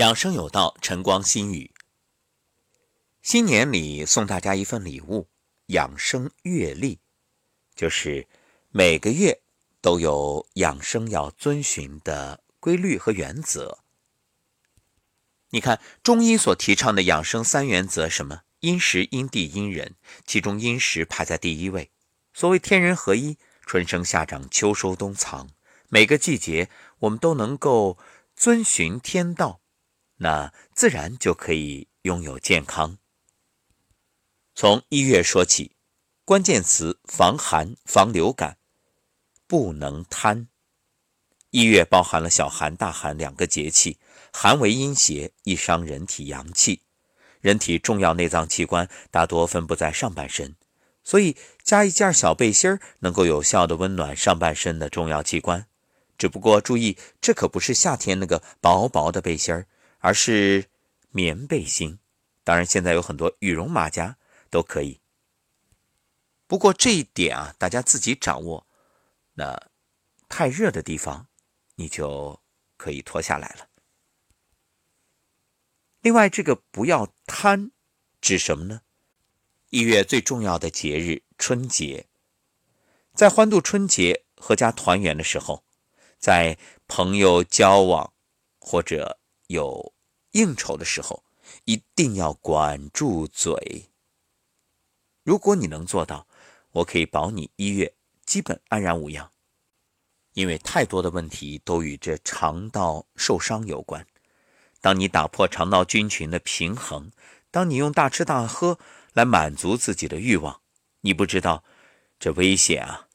养生有道，晨光心语。新年里送大家一份礼物——养生月历，就是每个月都有养生要遵循的规律和原则。你看，中医所提倡的养生三原则，什么？因时、因地、因人，其中因时排在第一位。所谓天人合一，春生夏长，秋收冬藏，每个季节我们都能够遵循天道。那自然就可以拥有健康。从一月说起，关键词防寒、防流感，不能贪。一月包含了小寒、大寒两个节气，寒为阴邪，易伤人体阳气。人体重要内脏器官大多分布在上半身，所以加一件小背心儿能够有效的温暖上半身的重要器官。只不过注意，这可不是夏天那个薄薄的背心儿。而是棉背心，当然现在有很多羽绒马甲都可以。不过这一点啊，大家自己掌握。那太热的地方，你就可以脱下来了。另外，这个不要贪，指什么呢？一月最重要的节日春节，在欢度春节、阖家团圆的时候，在朋友交往或者。有应酬的时候，一定要管住嘴。如果你能做到，我可以保你一月基本安然无恙。因为太多的问题都与这肠道受伤有关。当你打破肠道菌群的平衡，当你用大吃大喝来满足自己的欲望，你不知道这危险啊，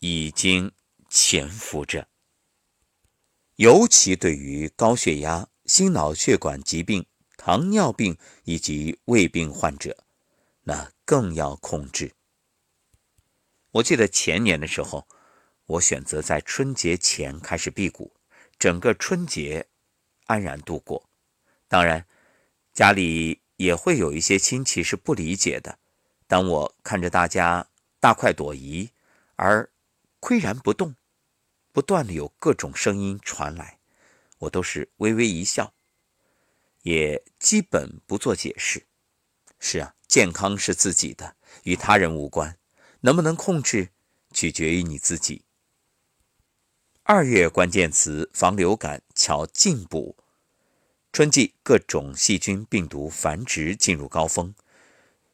已经潜伏着。尤其对于高血压。心脑血管疾病、糖尿病以及胃病患者，那更要控制。我记得前年的时候，我选择在春节前开始辟谷，整个春节安然度过。当然，家里也会有一些亲戚是不理解的。当我看着大家大快朵颐而岿然不动，不断的有各种声音传来。我都是微微一笑，也基本不做解释。是啊，健康是自己的，与他人无关。能不能控制，取决于你自己。二月关键词防流感，巧进补。春季各种细菌病毒繁殖进入高峰，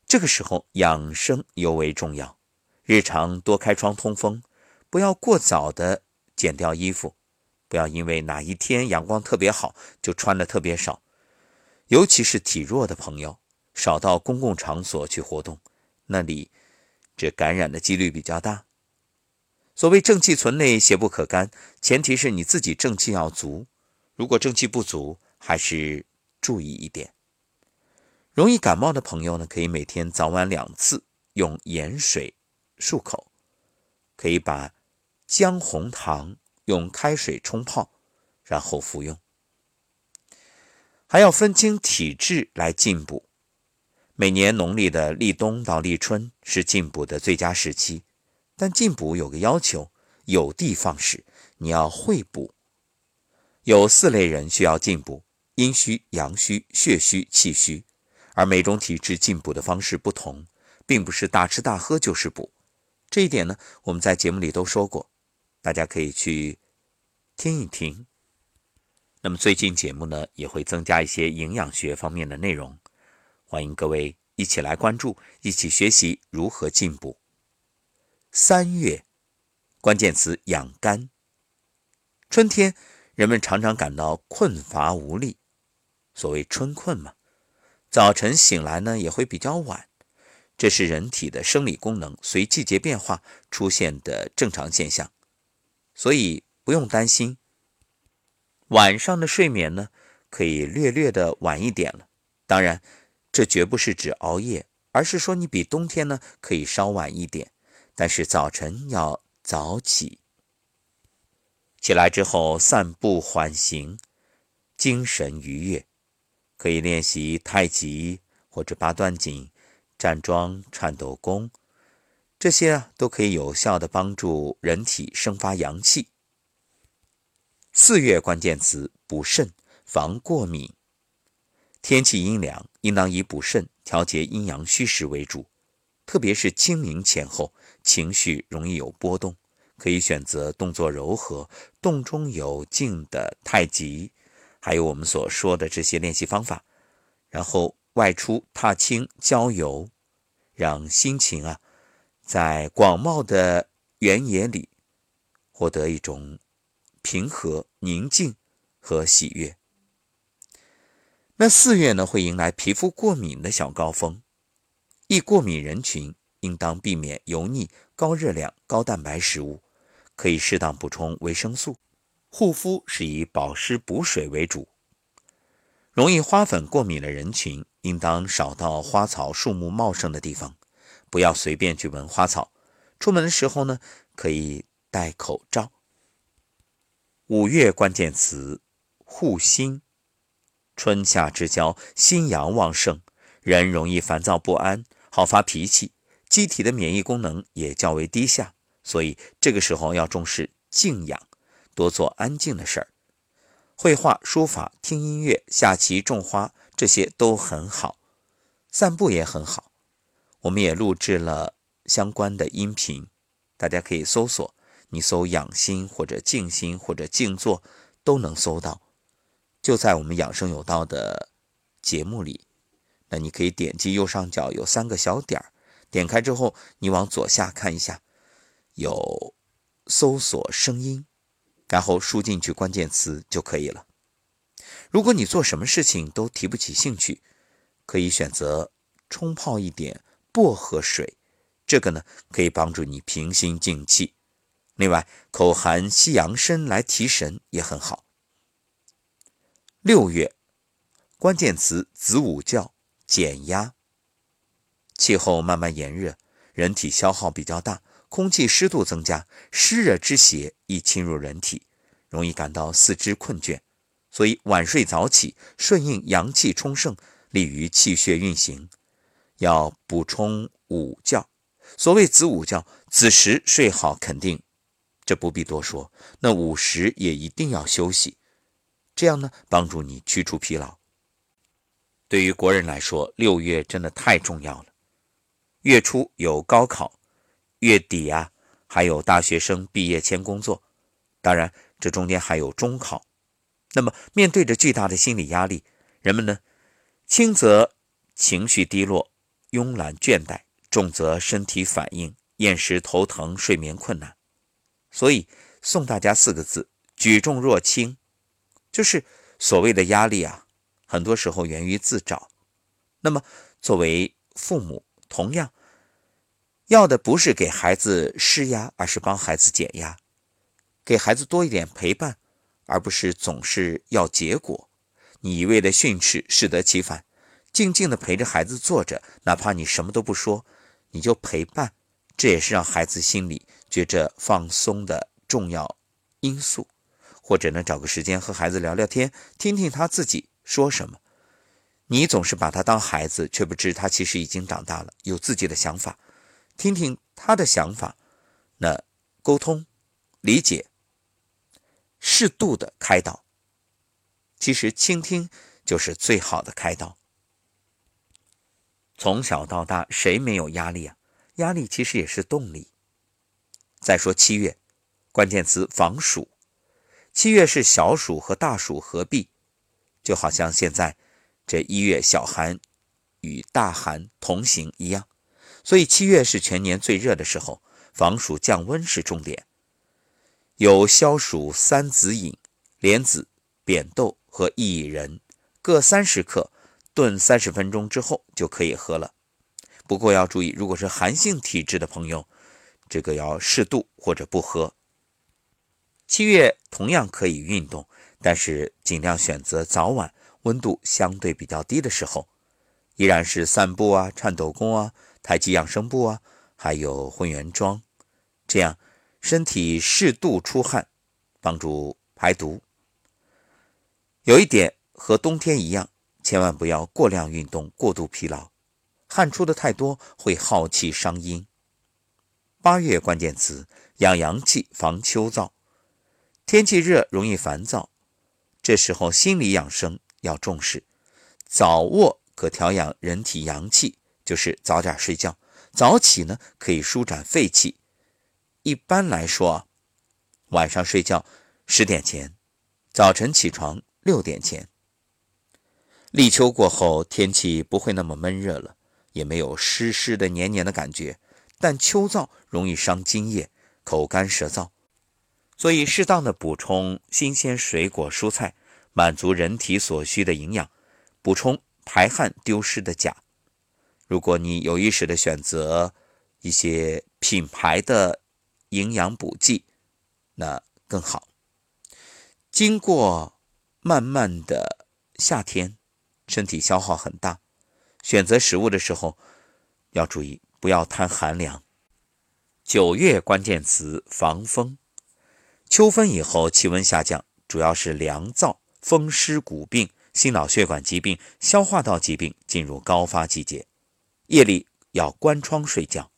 这个时候养生尤为重要。日常多开窗通风，不要过早的剪掉衣服。不要因为哪一天阳光特别好就穿的特别少，尤其是体弱的朋友，少到公共场所去活动，那里这感染的几率比较大。所谓正气存内，邪不可干，前提是你自己正气要足。如果正气不足，还是注意一点。容易感冒的朋友呢，可以每天早晚两次用盐水漱口，可以把姜红糖。用开水冲泡，然后服用。还要分清体质来进补。每年农历的立冬到立春是进补的最佳时期，但进补有个要求：有的放矢，你要会补。有四类人需要进补：阴虚、阳虚、血虚、气虚。而每种体质进补的方式不同，并不是大吃大喝就是补。这一点呢，我们在节目里都说过。大家可以去听一听。那么最近节目呢也会增加一些营养学方面的内容，欢迎各位一起来关注，一起学习如何进步。三月，关键词养肝。春天，人们常常感到困乏无力，所谓春困嘛。早晨醒来呢也会比较晚，这是人体的生理功能随季节变化出现的正常现象。所以不用担心，晚上的睡眠呢，可以略略的晚一点了。当然，这绝不是指熬夜，而是说你比冬天呢可以稍晚一点。但是早晨要早起，起来之后散步缓行，精神愉悦，可以练习太极或者八段锦、站桩、颤抖功。这些啊都可以有效的帮助人体生发阳气。四月关键词：补肾、防过敏。天气阴凉，应当以补肾、调节阴阳虚实为主，特别是清明前后，情绪容易有波动，可以选择动作柔和、动中有静的太极，还有我们所说的这些练习方法，然后外出踏青、郊游，让心情啊，在广袤的原野里获得一种平和、宁静和喜悦。那四月呢，会迎来皮肤过敏的小高峰，易过敏人群应当避免油腻、高热量、高蛋白食物，可以适当补充维生素。护肤是以保湿补水为主。容易花粉过敏的人群应当少到花草树木茂盛的地方，不要随便去闻花草。出门的时候呢，可以戴口罩。五月关键词：护心。春夏之交，心阳旺盛，人容易烦躁不安，好发脾气，机体的免疫功能也较为低下，所以这个时候要重视静养，多做安静的事儿。绘画、书法、听音乐、下棋、种花，这些都很好。散步也很好。我们也录制了相关的音频，大家可以搜索，你搜“养心”或者“静心”或者“静坐”，都能搜到。就在我们养生有道的节目里，那你可以点击右上角有三个小点儿，点开之后，你往左下看一下，有搜索声音，然后输进去关键词就可以了。如果你做什么事情都提不起兴趣，可以选择冲泡一点薄荷水，这个呢可以帮助你平心静气。另外，口含西洋参来提神也很好。六月，关键词子午觉减压。气候慢慢炎热，人体消耗比较大，空气湿度增加，湿热之邪易侵入人体，容易感到四肢困倦。所以晚睡早起，顺应阳气充盛，利于气血运行。要补充午觉。所谓子午觉，子时睡好肯定，这不必多说。那午时也一定要休息。这样呢，帮助你驱除疲劳。对于国人来说，六月真的太重要了。月初有高考，月底啊还有大学生毕业前工作，当然这中间还有中考。那么面对着巨大的心理压力，人们呢，轻则情绪低落、慵懒倦怠，重则身体反应厌食、头疼、睡眠困难。所以送大家四个字：举重若轻。就是所谓的压力啊，很多时候源于自找。那么，作为父母，同样要的不是给孩子施压，而是帮孩子减压，给孩子多一点陪伴，而不是总是要结果。你一味的训斥，适得其反。静静的陪着孩子坐着，哪怕你什么都不说，你就陪伴，这也是让孩子心里觉着放松的重要因素。或者呢，找个时间和孩子聊聊天，听听他自己说什么。你总是把他当孩子，却不知他其实已经长大了，有自己的想法。听听他的想法，那沟通、理解、适度的开导，其实倾听就是最好的开导。从小到大，谁没有压力啊？压力其实也是动力。再说七月，关键词防暑。七月是小暑和大暑合璧，就好像现在这一月小寒与大寒同行一样，所以七月是全年最热的时候，防暑降温是重点。有消暑三子饮：莲子、扁豆和薏仁，各三十克，炖三十分钟之后就可以喝了。不过要注意，如果是寒性体质的朋友，这个要适度或者不喝。七月同样可以运动，但是尽量选择早晚温度相对比较低的时候，依然是散步啊、颤抖功啊、太极养生步啊，还有混元桩，这样身体适度出汗，帮助排毒。有一点和冬天一样，千万不要过量运动、过度疲劳，汗出的太多会耗气伤阴。八月关键词：养阳气，防秋燥。天气热，容易烦躁，这时候心理养生要重视。早卧可调养人体阳气，就是早点睡觉；早起呢，可以舒展肺气。一般来说，晚上睡觉十点前，早晨起床六点前。立秋过后，天气不会那么闷热了，也没有湿湿的、黏黏的感觉，但秋燥容易伤津液，口干舌燥。所以，适当的补充新鲜水果蔬菜，满足人体所需的营养，补充排汗丢失的钾。如果你有意识的选择一些品牌的营养补剂，那更好。经过漫漫的夏天，身体消耗很大，选择食物的时候要注意，不要贪寒凉。九月关键词：防风。秋分以后，气温下降，主要是凉燥、风湿骨病、心脑血管疾病、消化道疾病进入高发季节。夜里要关窗睡觉。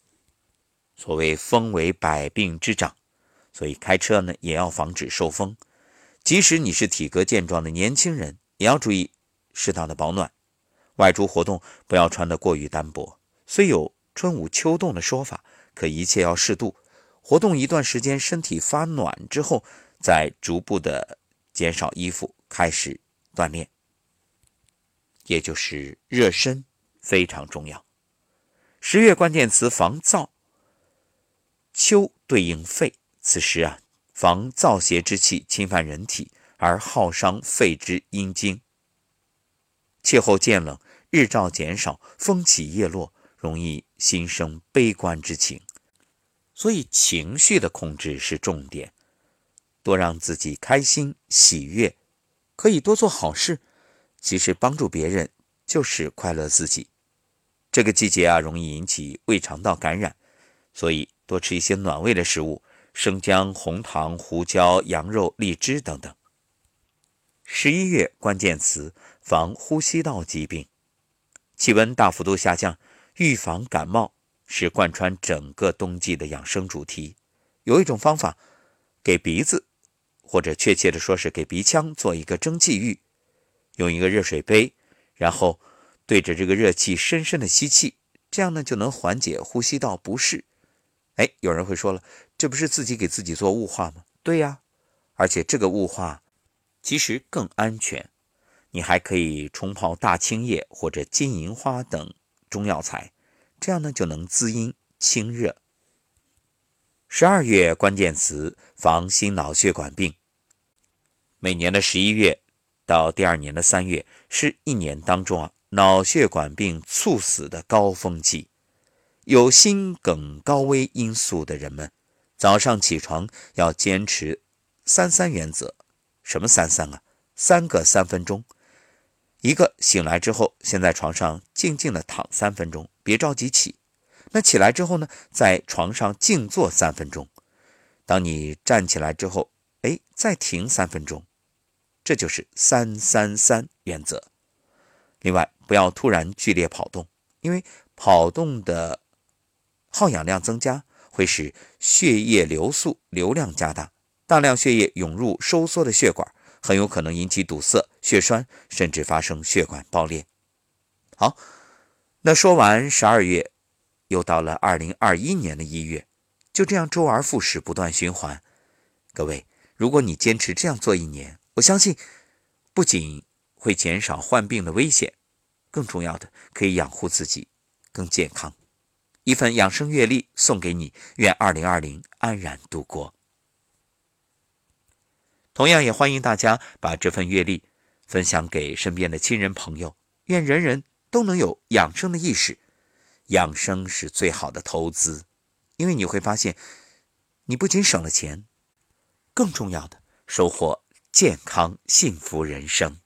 所谓风为百病之长，所以开车呢也要防止受风。即使你是体格健壮的年轻人，也要注意适当的保暖。外出活动不要穿得过于单薄。虽有春捂秋冻的说法，可一切要适度。活动一段时间，身体发暖之后，再逐步的减少衣服，开始锻炼，也就是热身非常重要。十月关键词防燥，秋对应肺，此时啊，防燥邪之气侵犯人体而耗伤肺之阴经。气候渐冷，日照减少，风起叶落，容易心生悲观之情。所以情绪的控制是重点，多让自己开心喜悦，可以多做好事。其实帮助别人就是快乐自己。这个季节啊，容易引起胃肠道感染，所以多吃一些暖胃的食物，生姜、红糖、胡椒、羊肉、荔枝等等。十一月关键词防呼吸道疾病，气温大幅度下降，预防感冒。是贯穿整个冬季的养生主题。有一种方法，给鼻子，或者确切的说是给鼻腔做一个蒸汽浴，用一个热水杯，然后对着这个热气深深的吸气，这样呢就能缓解呼吸道不适。哎，有人会说了，这不是自己给自己做雾化吗？对呀，而且这个雾化其实更安全。你还可以冲泡大青叶或者金银花等中药材。这样呢，就能滋阴清热。十二月关键词防心脑血管病。每年的十一月到第二年的三月是一年当中啊脑血管病猝死的高峰期。有心梗高危因素的人们，早上起床要坚持三三原则。什么三三啊？三个三分钟。一个醒来之后，先在床上静静的躺三分钟。别着急起，那起来之后呢，在床上静坐三分钟。当你站起来之后，哎，再停三分钟，这就是三三三原则。另外，不要突然剧烈跑动，因为跑动的耗氧量增加，会使血液流速流量加大，大量血液涌入收缩的血管，很有可能引起堵塞、血栓，甚至发生血管爆裂。好。那说完十二月，又到了二零二一年的一月，就这样周而复始，不断循环。各位，如果你坚持这样做一年，我相信不仅会减少患病的危险，更重要的可以养护自己更健康。一份养生阅历送给你，愿二零二零安然度过。同样也欢迎大家把这份阅历分享给身边的亲人朋友，愿人人。都能有养生的意识，养生是最好的投资，因为你会发现，你不仅省了钱，更重要的收获健康幸福人生。